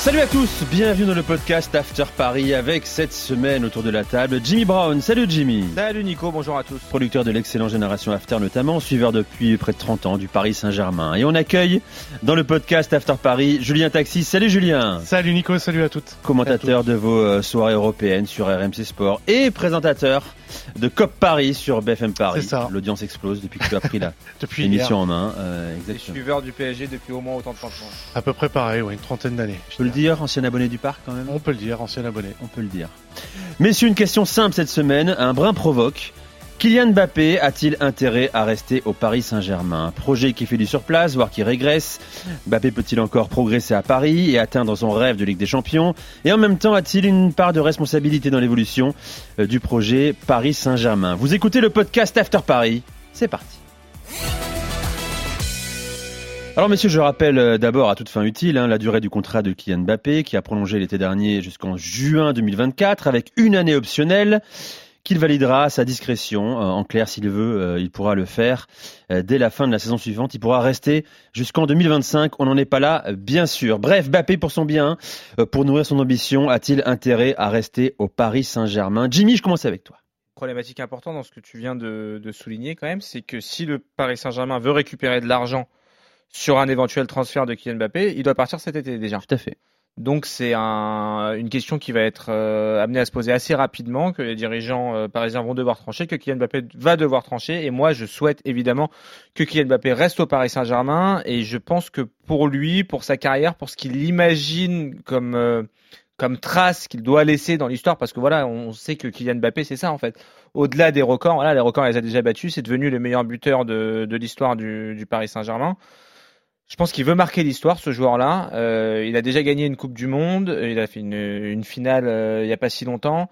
Salut à tous, bienvenue dans le podcast After Paris avec cette semaine autour de la table Jimmy Brown. Salut Jimmy. Salut Nico, bonjour à tous. Producteur de l'excellent Génération After notamment, suiveur depuis près de 30 ans du Paris Saint-Germain. Et on accueille dans le podcast After Paris Julien Taxi. Salut Julien. Salut Nico, salut à toutes. Commentateur de vos euh, soirées européennes sur RMC Sport et présentateur de COP Paris sur BFM Paris. C'est ça. L'audience explose depuis que tu as pris la Depuis l'émission en main. Euh, Les suiveurs du PSG depuis au moins autant de temps que moi. À peu près pareil, ouais, une trentaine d'années. Je peux le dire, ancien abonné du parc quand même? On peut le dire, ancien abonné. On peut le dire. Messieurs, une question simple cette semaine, un brin provoque. Kylian Mbappé a-t-il intérêt à rester au Paris Saint-Germain? Projet qui fait du surplace, voire qui régresse. Mbappé peut-il encore progresser à Paris et atteindre son rêve de Ligue des Champions? Et en même temps, a-t-il une part de responsabilité dans l'évolution euh, du projet Paris Saint-Germain? Vous écoutez le podcast After Paris. C'est parti. Alors messieurs, je rappelle euh, d'abord à toute fin utile hein, la durée du contrat de Kylian Mbappé qui a prolongé l'été dernier jusqu'en juin 2024 avec une année optionnelle qu'il validera à sa discrétion. Euh, En clair, s'il veut, euh, il pourra le faire euh, dès la fin de la saison suivante. Il pourra rester jusqu'en 2025. On n'en est pas là, bien sûr. Bref, Mbappé pour son bien, pour nourrir son ambition, a-t-il intérêt à rester au Paris Saint-Germain? Jimmy, je commence avec toi. Problématique importante dans ce que tu viens de, de souligner quand même, c'est que si le Paris Saint-Germain veut récupérer de l'argent sur un éventuel transfert de Kylian Mbappé, il doit partir cet été déjà. Tout à fait. Donc c'est un, une question qui va être euh, amenée à se poser assez rapidement, que les dirigeants euh, parisiens vont devoir trancher, que Kylian Mbappé va devoir trancher. Et moi, je souhaite évidemment que Kylian Mbappé reste au Paris Saint-Germain. Et je pense que pour lui, pour sa carrière, pour ce qu'il imagine comme euh, comme trace qu'il doit laisser dans l'histoire, parce que voilà, on sait que Kylian Mbappé, c'est ça en fait. Au-delà des records, voilà, les records, il les a déjà battus. C'est devenu le meilleur buteur de, de l'histoire du, du Paris Saint-Germain. Je pense qu'il veut marquer l'histoire, ce joueur-là. Euh, il a déjà gagné une Coupe du Monde. Il a fait une, une finale euh, il n'y a pas si longtemps.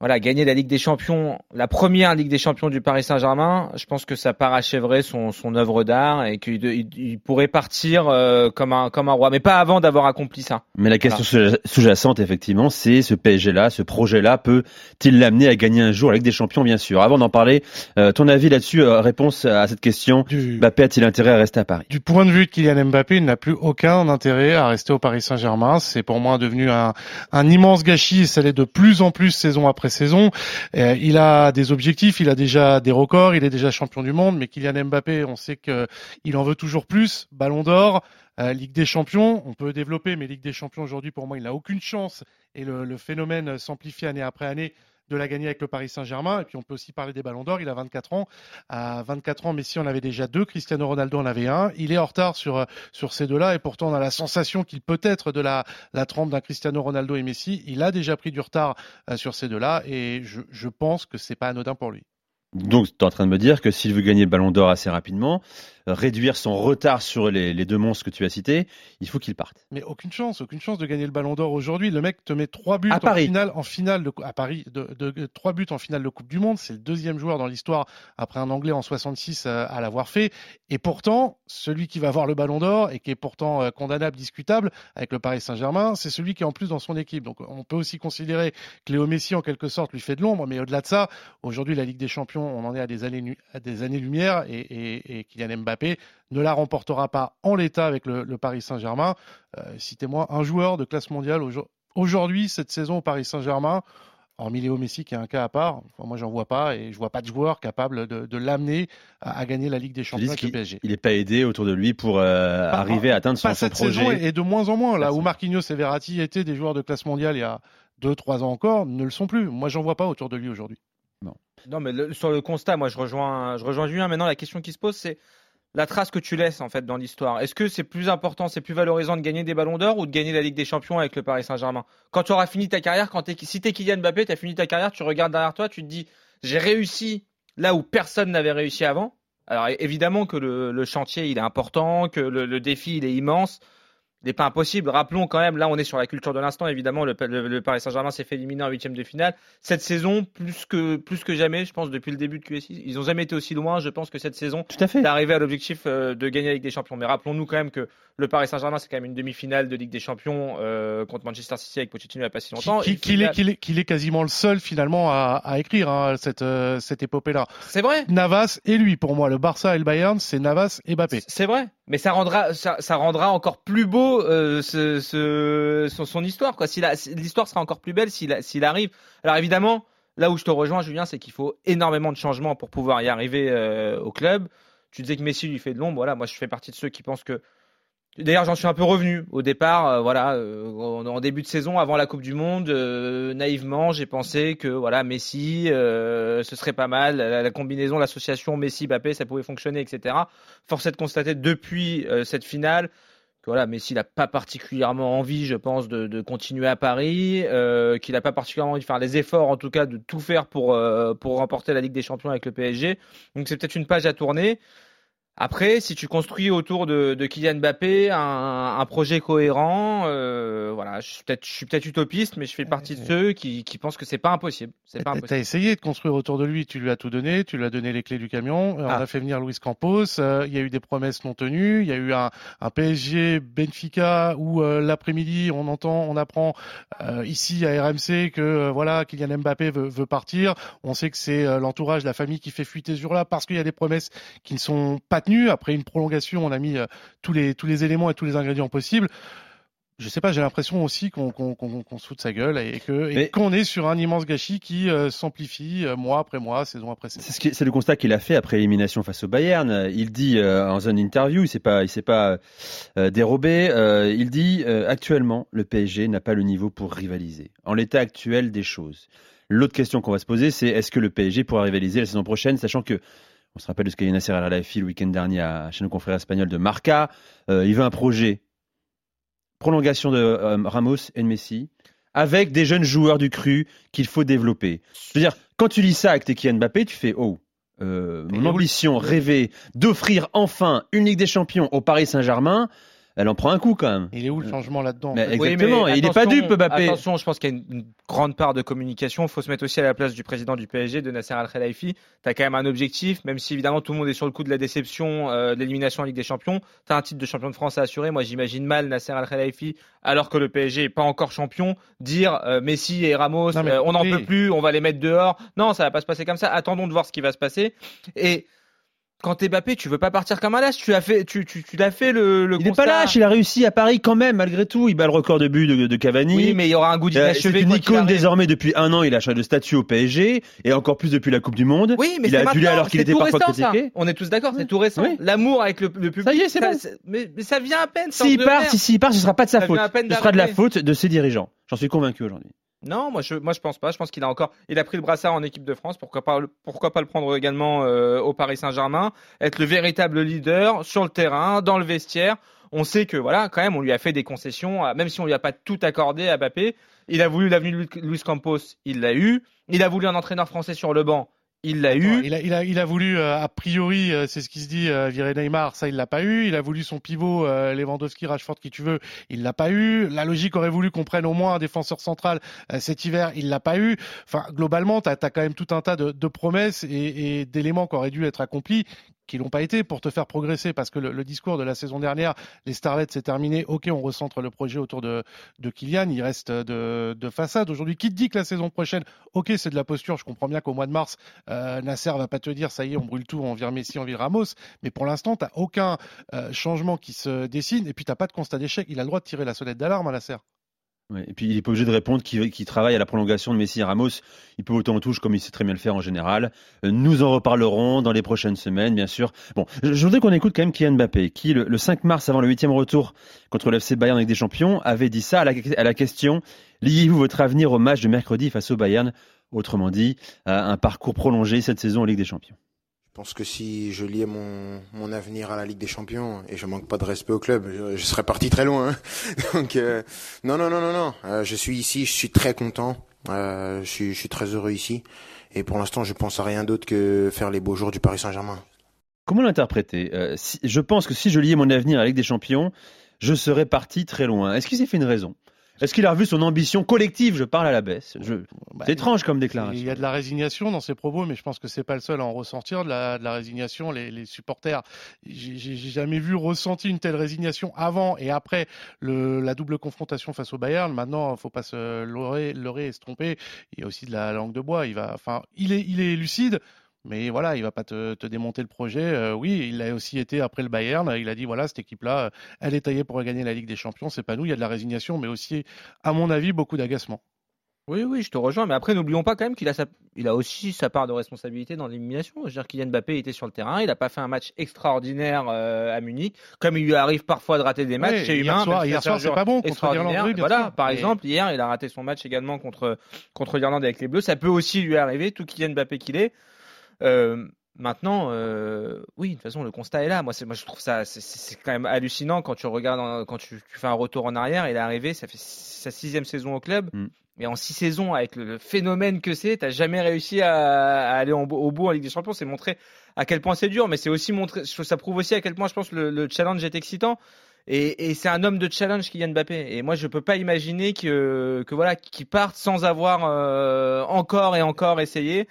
Voilà, gagner la Ligue des Champions, la première Ligue des Champions du Paris Saint-Germain. Je pense que ça parachèverait son, son œuvre d'art et qu'il il, il pourrait partir euh, comme un comme un roi, mais pas avant d'avoir accompli ça. Mais la question sous- sous-jacente, effectivement, c'est ce PSG-là, ce projet-là, peut-il l'amener à gagner un jour la Ligue des Champions, bien sûr? Avant d'en parler, euh, ton avis là-dessus, euh, réponse à cette question, Du, Mbappé a-t-il intérêt à rester à Paris? Du point de vue de Kylian Mbappé, il n'a plus aucun intérêt à rester au Paris Saint-Germain. C'est pour moi devenu un, un immense gâchis et ça l'est de plus en plus saison après saison. Euh, il a des objectifs, il a déjà des records, il est déjà champion du monde, mais Kylian Mbappé, on sait que il en veut toujours plus. Ballon d'or, euh, Ligue des Champions, on peut développer, mais Ligue des Champions aujourd'hui, pour moi, il n'a aucune chance. Et le, le phénomène s'amplifie année après année de la gagner avec le Paris Saint-Germain. Et puis on peut aussi parler des ballons d'or. Il a 24 ans. À 24 ans, Messi en avait déjà deux. Cristiano Ronaldo en avait un. Il est en retard sur, sur ces deux-là. Et pourtant, on a la sensation qu'il peut être de la, trempe d'un Cristiano Ronaldo et Messi. Il a déjà pris du retard euh, sur ces deux-là. Et je, pense que c'est pas anodin pour lui. Donc, tu es en train de me dire que s'il veut gagner le Ballon d'Or assez rapidement, euh, réduire son retard sur les, les deux monstres que tu as cités, il faut qu'il parte. Mais aucune chance, aucune chance de gagner le Ballon d'Or aujourd'hui. Le mec te met trois buts À en Paris. finale, en finale de, à Paris, de, de- de- trois buts en finale de Coupe du Monde. C'est le deuxième joueur dans l'histoire après un Anglais en 66 euh, à l'avoir fait. Et pourtant, celui qui va avoir le Ballon d'Or et qui est pourtant euh, condamnable, discutable avec le Paris Saint-Germain, c'est celui qui est en plus dans son équipe. Donc, on peut aussi considérer que Léo Messi en quelque sorte lui fait de l'ombre. Mais au-delà de ça, aujourd'hui la Ligue des Champions, on en est à des années, à des années lumière et, et, et Kylian Mbappé ne la remportera pas en l'état avec le, le Paris Saint-Germain. Euh, Citez-moi un joueur de classe mondiale aujo- aujourd'hui, cette saison au Paris Saint-Germain, hormis Léo Messi qui est un cas à part. Enfin, moi, j'en vois pas et je vois pas de joueur capable de, de l'amener à, à gagner la Ligue des Champions avec le PSG. il n'est pas aidé autour de lui pour euh, Pas- arriver à atteindre son, Pas son cette projet. saison et et de moins en moins. Là où Marquinhos et Verratti étaient des joueurs de classe mondiale il y a deux, trois ans encore, ne le sont plus. Moi, j'en vois pas autour de lui aujourd'hui. Non, mais sur le constat, moi je rejoins, je rejoins Julien. Maintenant, la question qui se pose, c'est la trace que tu laisses en fait dans l'histoire. Est-ce que c'est plus important, c'est plus valorisant de gagner des ballons d'or ou de gagner la Ligue des Champions avec le Paris Saint-Germain? Quand tu auras fini ta carrière, quand t'es, si t'es Kylian Mbappé, tu as fini ta carrière, tu regardes derrière toi, tu te dis j'ai réussi là où personne n'avait réussi avant. Alors évidemment que le, le chantier il est important, que le, le défi il est immense. N'est pas impossible. Rappelons quand même, là on est sur la culture de l'instant, évidemment, le, le- le Paris Saint-Germain s'est fait éliminer en huitième de finale. Cette saison, plus que, plus que jamais, je pense, depuis le début de QSI, ils n'ont jamais été aussi loin. Je pense que cette saison, Tout à fait. d'arriver à l'objectif euh, de gagner la Ligue des Champions. Mais rappelons-nous quand même que le Paris Saint-Germain, c'est quand même une demi-finale de Ligue des Champions euh, contre Manchester City avec Pochettino il n'y a pas si longtemps. Qu'il est, qu'il est, qu'il est quasiment le seul finalement à, à écrire hein, cette, euh, cette épopée-là. C'est vrai. Navas et lui, pour moi, le Barça et le Bayern, c'est Navas et Mbappé. C'est vrai, mais ça rendra, ça, ça rendra encore plus beau euh, son, histoire. Quoi. Si- L'histoire sera encore plus belle s'il, arrive. Alors évidemment, là où je te rejoins, Julien, c'est qu'il faut énormément de changements pour pouvoir y arriver euh, au club. Tu disais que Messi lui fait de l'ombre. Voilà, moi je fais partie de ceux qui pensent que. D'ailleurs, j'en suis un peu revenu au départ. euh, voilà, en, début de saison, avant la Coupe du Monde, naïvement, j'ai pensé que voilà, Messi, ce serait pas mal. La, combinaison, l'association Messi-Mbappé, ça pouvait fonctionner, etc. Force est de constater depuis cette finale voilà, Messi n'a pas particulièrement envie, je pense, de, de continuer à Paris, euh, qu'il n'a pas particulièrement envie de faire les efforts, en tout cas, de tout faire pour, euh, pour remporter la Ligue des Champions avec le PSG. Donc c'est peut-être une page à tourner. Après, si tu construis autour de, de Kylian Mbappé un, un projet cohérent, euh, voilà, je suis peut-être, utopiste, mais je fais partie de ceux qui, qui pensent que c'est pas impossible. C'est pas impossible. essayé de construire autour de lui, tu lui as tout donné, tu lui as donné les clés du camion, euh, on Ah. a fait venir Luis Campos, euh, il y a eu des promesses non tenues, il y a eu un, un PSG Benfica où euh, l'après-midi on entend, on apprend euh, ici à RMC que euh, voilà Kylian Mbappé veut, veut partir, on sait que c'est euh, l'entourage, la famille qui fait fuiter ce jour-là parce qu'il y a des promesses qui ne sont pas tenues. Après une prolongation, on a mis euh, tous les tous les éléments et tous les ingrédients possibles. Je sais pas, j'ai l'impression aussi qu'on qu'on se de sa gueule et que et Mais- qu'on est sur un immense gâchis qui euh, s'amplifie euh, mois après mois, saison après saison. C'est ce le constat qu'il a fait après l'élimination face au Bayern. Il dit euh, en une interview, il s'est pas, il s'est pas dérobé. il dit actuellement le PSG n'a pas le niveau pour rivaliser. En l'état actuel des choses. L'autre question qu'on va se poser, c'est est-ce que le PSG pourra rivaliser la saison prochaine, sachant que on se rappelle de ce qu'a dit Nasser Al le week-end dernier à, chez nos confrères espagnols de Marca. Euh, il veut un projet prolongation de euh, Ramos et de Messi avec des jeunes joueurs du cru qu'il faut développer. Je veux dire, quand tu lis ça avec tes Kylian Mbappé, tu fais oh. euh, mon ambition rêvée d'offrir enfin une Ligue des Champions au Paris Saint-Germain, elle en prend un coup quand même. Il est où le changement là-dedans Mais Exactement, il est pas dupe, Mbappé. Attention, je pense qu'il y a une, une grande part de communication. Il faut se mettre aussi à la place du président du PSG, de Nasser Al-Khelaifi. Tu as quand même un objectif, même si évidemment tout le monde est sur le coup de la déception euh, de l'élimination en Ligue des Champions. Tu as un titre de champion de France à assurer. Moi, j'imagine mal Nasser Al-Khelaifi, alors que le PSG est pas encore champion, dire euh, Messi et Ramos, Non, mais euh, on n'en oui. peut plus, on va les mettre dehors. Non, ça va pas se passer comme ça. Attendons de voir ce qui va se passer. Et quand t'es Mbappé, tu veux pas partir comme un lâche. Tu as fait, tu, tu, tu l'as fait le, le Il n'est pas lâche, il a réussi à Paris quand même, malgré tout. Il bat le record de but de, de Cavani. Oui, mais il y aura un goût Euh, d'inachevé. c'est une icône désormais depuis un an. Il a changé de statut au PSG et encore plus depuis la Coupe du Monde. Oui, mais il a adulé alors qu'il était parfois récent, ça. On est tous d'accord, c'est tout récent. Oui. L'amour avec le, le public. Ça y est, c'est bon. Mais, mais ça vient à peine. S'il part, si, s'il part, ce sera pas de sa Ça faute. Ce sera de la faute de ses dirigeants. J'en suis convaincu aujourd'hui. Non, moi je, moi je pense pas. Je pense qu'il a encore, il a pris le brassard en équipe de France. Pourquoi pas, pourquoi pas le prendre également euh, au Paris Saint-Germain, être le véritable leader sur le terrain, dans le vestiaire. On sait que voilà, quand même, on lui a fait des concessions, même si on lui a pas tout accordé à Mbappé. Il a voulu l'avenue Luis Campos, il l'a eu. Il a voulu un entraîneur français sur le banc, il l'a eu. Il a, il a, il a voulu, euh, a priori, euh, c'est ce qui se dit, euh, virer Neymar, ça il l'a pas eu. Il a voulu son pivot, euh, Lewandowski, Rashford, qui tu veux, il l'a pas eu. La logique aurait voulu qu'on prenne au moins un défenseur central euh, cet hiver, il l'a pas eu. Enfin, globalement, tu as, quand même tout un tas de, de promesses et, et d'éléments qui auraient dû être accomplis qui l'ont pas été pour te faire progresser parce que le, discours de la saison dernière, les Starlets c'est terminé, ok on recentre le projet autour de, de Kylian, il reste de, de façade. Aujourd'hui, qui te dit que la saison prochaine, ok c'est de la posture, je comprends bien qu'au mois de mars, euh, Nasser va pas te dire ça y est on brûle tout, on vire Messi, on vire Ramos, mais pour l'instant t'as aucun euh, changement qui se dessine et puis t'as pas de constat d'échec, il a le droit de tirer la sonnette d'alarme à Nasser. Et puis il est pas obligé de répondre qu'il travaille à la prolongation de Messi Ramos. Il peut autant en touche comme il sait très bien le faire en général. Euh, Nous en reparlerons dans les prochaines semaines, bien sûr. Bon, je, voudrais qu'on écoute quand même Kylian Mbappé, qui le, le 5 mars, avant le huitième retour contre le FC Bayern avec des champions, avait dit ça à la, question liez-vous votre avenir au match de mercredi face au Bayern? Autrement dit, à un parcours prolongé cette saison en Ligue des Champions. Pense que si je liais mon, mon avenir à la Ligue des Champions et je manque pas de respect au club, je, serais parti très loin. hein. Donc euh, non non non non non, Euh, je suis ici, je suis très content, Euh, je suis très heureux ici et pour l'instant je pense à rien d'autre que faire les beaux jours du Paris Saint-Germain. Comment l'interpréter? Euh, si- Je pense que si je liais mon avenir à la Ligue des Champions, je serais parti très loin. Est-ce qu'il s'est fait une raison? Est-ce qu'il a revu son ambition collective? Je parle à la baisse. Je... Bah, c'est étrange comme déclaration. Il y a de la résignation dans ses propos, mais je pense que c'est pas le seul à en ressentir de la, de la résignation. Les, les supporters, j'ai j'ai jamais vu ressenti une telle résignation avant et après le, la double confrontation face au Bayern. Maintenant, faut pas se leurrer, leurrer et se tromper. Il y a aussi de la langue de bois. Il va, enfin, il est, il est lucide. Mais voilà, il va pas te, te démonter le projet. Euh, oui, il a aussi été après le Bayern. Il a dit voilà, cette équipe-là, euh, elle est taillée pour gagner la Ligue des Champions. C'est pas nous. Il y a de la résignation, mais aussi, à mon avis, beaucoup d'agacement. Oui, oui, je te rejoins. Mais après, n'oublions pas quand même qu'il a, sa... il a aussi sa part de responsabilité dans l'élimination. Je veux dire, Kylian Mbappé était sur le terrain. Il n'a pas fait un match extraordinaire euh, à Munich. Comme il lui arrive parfois de rater des matchs, Ouais, c'est hier humain. soir, hier soir, c'est pas bon contre l'Irlande. Voilà, sûr. par Mais- exemple, hier, il a raté son match également contre, contre l'Irlande avec les Bleus. Ça peut aussi lui arriver, tout Kylian Mbappé qu'il est. Euh, Maintenant, euh, oui, de toute façon, le constat est là. Moi, je trouve ça, c'est, quand même hallucinant quand tu regardes, en- quand tu, tu fais un retour en arrière. Il est arrivé, ça fait sa sixième saison au club. Mm. Et en six saisons, avec le, phénomène que c'est, t'as jamais réussi à, à aller en- au bout en Ligue des Champions. C'est montrer à quel point c'est dur, mais c'est aussi montré, ça prouve aussi à quel point je pense le, le challenge est excitant. Et, et c'est un homme de challenge, Kylian Mbappé. Et moi, je peux pas imaginer que, que voilà, qu'il parte sans avoir euh, encore et encore essayé.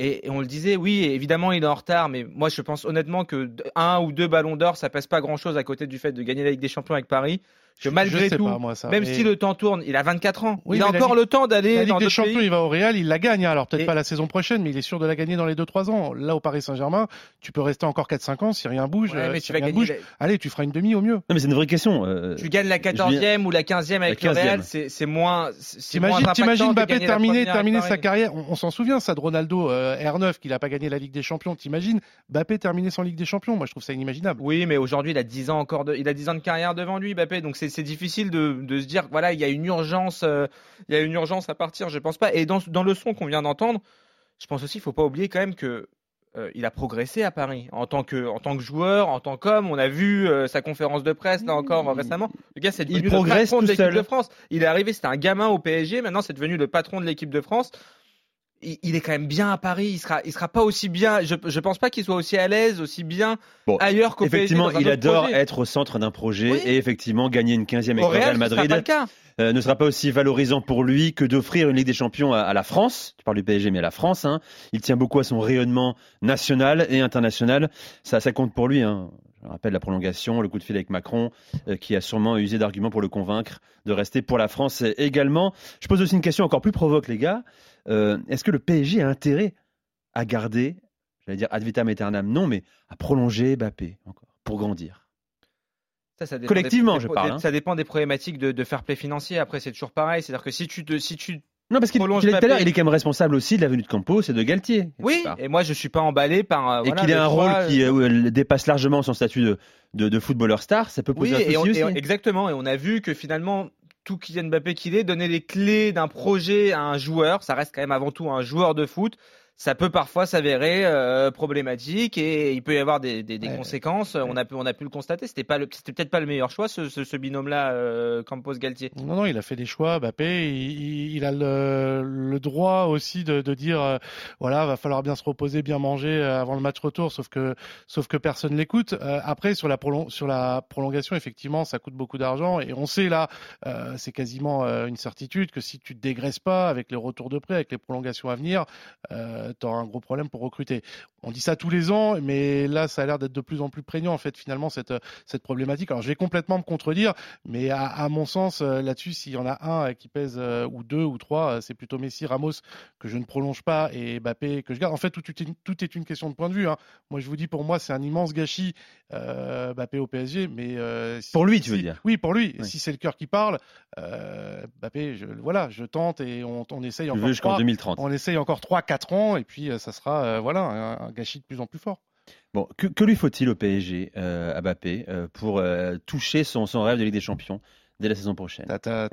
Et, on le disait, oui, évidemment, il est en retard, mais moi, je pense honnêtement que un ou deux ballons d'or, ça pèse pas grand-chose à côté du fait de gagner la Ligue des Champions avec Paris. Que Je- malgré tout, pas, moi, ça, même mais- si le temps tourne, il a 24 ans. Oui, il a encore Ligue- le temps d'aller La dans Ligue des Champions, pays. il va au Real, il la gagne. Alors peut-être Et- pas la saison prochaine, mais il est sûr de la gagner dans les 2-3 ans. Là, au Paris Saint-Germain, tu peux rester encore 4-5 ans si rien bouge. Ouais, mais si tu vas rien gagner. bouge, la- allez, tu feras une demi au mieux. Non, mais c'est une vraie question. euh, Tu gagnes la 14e ou la 15e avec La le Real, 15e. c'est moins. T'imagines, Mbappé terminer, sa carrière. On, on s'en souvient, ça de Ronaldo euh, R9 qu'il a pas gagné la Ligue des Champions. T'imagines Mbappé terminer sans Ligue des Champions? Moi, je trouve ça inimaginable. Oui, mais aujourd'hui, il a 10 ans encore de, il a 10 ans de carrière devant lui, Mbappé. Donc c'est c'est difficile de, de se dire, voilà, il y a une urgence, euh, il y a une urgence à partir. Je pense pas. Et dans, dans le son qu'on vient d'entendre, je pense aussi, il faut pas oublier quand même que euh, il a progressé à Paris en tant que, en tant que joueur, en tant qu'homme. On a vu euh, sa conférence de presse là encore récemment. Le gars, c'est Il devenu le progresse patron de tout l'équipe de France. Il est arrivé, c'était un gamin au PSG. Maintenant, c'est devenu le patron de l'équipe de France. Il, il est quand même bien à Paris. Il sera, il sera pas aussi bien. Je, je pense pas qu'il soit aussi à l'aise, aussi bien Bon, ailleurs qu'au PSG. Effectivement, un il adore projet. être au centre d'un projet Oui. et effectivement gagner une 15e avec Real sera Madrid pas le cas. euh, ne sera pas aussi valorisant pour lui que d'offrir une Ligue des Champions à, à la France. Tu parles du PSG, mais à la France. Hein. Il tient beaucoup à son rayonnement national et international. Ça, ça compte pour lui. Hein. Je rappelle la prolongation, le coup de fil avec Macron, euh, qui a sûrement usé d'arguments pour le convaincre de rester pour la France également. Je pose aussi une question encore plus provoque, les gars. Euh, Est-ce que le PSG a intérêt à garder, j'allais dire ad vitam aeternam, non, mais à prolonger Mbappé encore pour grandir? Ça, ça Collectivement, des- je parle, hein. Ça dépend des problématiques de, de fair play financier. Après, c'est toujours pareil. C'est-à-dire que si tu te, si tu, Non, parce qu'il Prolonge je l'ai dit tout à l'heure, Mbappé. il est quand même responsable aussi de la venue de Campos et de Galtier. oui. Et moi, je suis pas emballé par. euh, et voilà, qu'il ait un rôle qui euh, euh, dépasse largement son statut de, de, de footballeur star, ça peut Oui, poser un et on- souci et exactement. Et on a vu que finalement, tout Kylian Mbappé qu'il est, donner les clés d'un projet à un joueur, ça reste quand même avant tout un joueur de foot. Ça peut parfois s'avérer euh, problématique et il peut y avoir des, des, des Ouais. conséquences. On a pu, on a pu le constater. C'était pas c'était peut-être pas le meilleur choix ce, ce, ce binôme-là, euh, Campos Galtier. Non, non, il a fait des choix. Mbappé, il, a le, le droit aussi de, de dire, euh, voilà, va falloir bien se reposer, bien manger euh, avant le match retour. Sauf que, sauf que personne l'écoute. Après, sur la, prolon- sur la prolongation, effectivement, ça coûte beaucoup d'argent. Et on sait là, c'est quasiment une certitude que si tu te dégraisses pas avec les retours de prêt, avec les prolongations à venir, euh, tu auras un gros problème pour recruter. On dit ça tous les ans, mais là, ça a l'air d'être de plus en plus prégnant, en fait, finalement, cette, cette problématique. Alors, je vais complètement me contredire, mais à, à mon sens, euh, là-dessus, s'il y en a un euh, qui pèse, euh, ou deux, ou trois, euh, c'est plutôt Messi, Ramos, que je ne prolonge pas, et Mbappé, que je garde. En fait, tout, tout est, tout est une question de point de vue. hein. Moi, je vous dis, pour moi, c'est un immense gâchis, euh, Mbappé au PSG, mais... euh, si- Pour lui, tu veux si- dire? Oui, pour lui. Oui. Si c'est le cœur qui parle, euh, Mbappé, je, voilà, je tente, et on, on essaye encore jusqu'en trois, 2030. on essaye encore 3-4 ans, et puis euh, ça sera euh, voilà, un, gâchis de plus en plus fort. Bon, que, lui faut-il au PSG, euh, à Mbappé, pour toucher son rêve de Ligue des Champions? Dès la saison prochaine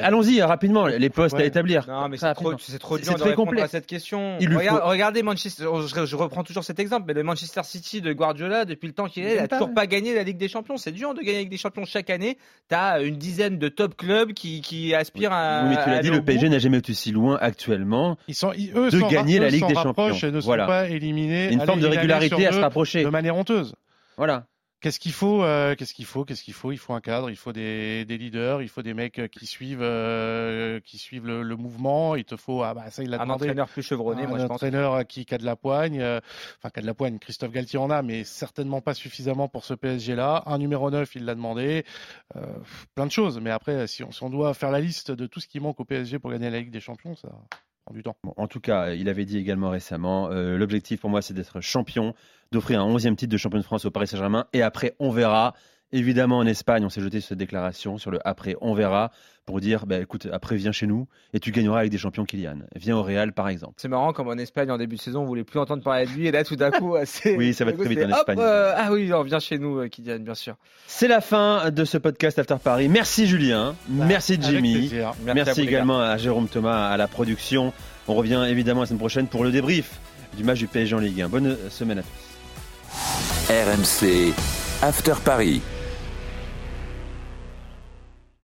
Allons-y, euh, rapidement, les postes à établir. Non, mais c'est trop, trop dur c'est de très répondre complexe. à cette question. Il lui Regarde- faut- Regardez Manchester, je, je reprends toujours cet exemple, mais le Manchester City de Guardiola, depuis le temps qu'il est, Il il a aime pas, toujours pas gagné la Ligue des Champions. C'est dur de gagner la Ligue des Champions chaque année. T'as une dizaine de top clubs qui, qui aspirent à. Oui, mais tu l'as dit, le. PSG n'a jamais été aussi loin actuellement. Ils sont, ils- eux de gagner la Ligue des Champions. et ne sont Voilà. pas éliminés. Une forme de régularité à se rapprocher. De manière honteuse. Voilà. Qu'est-ce qu'il faut euh, Qu'est-ce qu'il faut Qu'est-ce qu'il faut? Il faut un cadre, il faut des, des, leaders, il faut des mecs qui suivent, euh, qui suivent le, le, mouvement. Il te faut, ah bah ça il demandé. Un entraîneur plus chevronné, un moi je pense. Un entraîneur qui, qui a de la poigne, euh, enfin qui a de la poigne. Christophe Galtier en a, mais certainement pas suffisamment pour ce PSG-là. Un numéro 9, il l'a demandé. Euh, plein de choses. Mais après, si on, si on doit faire la liste de tout ce qui manque au PSG pour gagner la Ligue des Champions, ça en tout cas, il avait dit également récemment, euh, l'objectif pour moi c'est d'être champion, d'offrir un onzième titre de champion de France au Paris Saint-Germain et après on verra. Évidemment, en Espagne, on s'est jeté sur cette déclaration sur le après, on verra, pour dire, bah, écoute, après, viens chez nous et tu gagneras avec des champions Kylian. Viens au Real, par exemple. C'est marrant, comme en Espagne, en début de saison, on voulait plus entendre parler de lui et là, tout d'un coup, c'est. oui, ça va très vite en Espagne. Euh, ah oui, on viens chez nous, euh, Kylian, bien sûr. C'est la fin de ce podcast After Paris. Merci Julien. Bah, merci Jimmy. Merci, merci également à Jérôme Thomas à la production. On revient évidemment la semaine prochaine pour le débrief du match du PSG en Ligue 1. Bonne semaine à tous. RMC After Paris.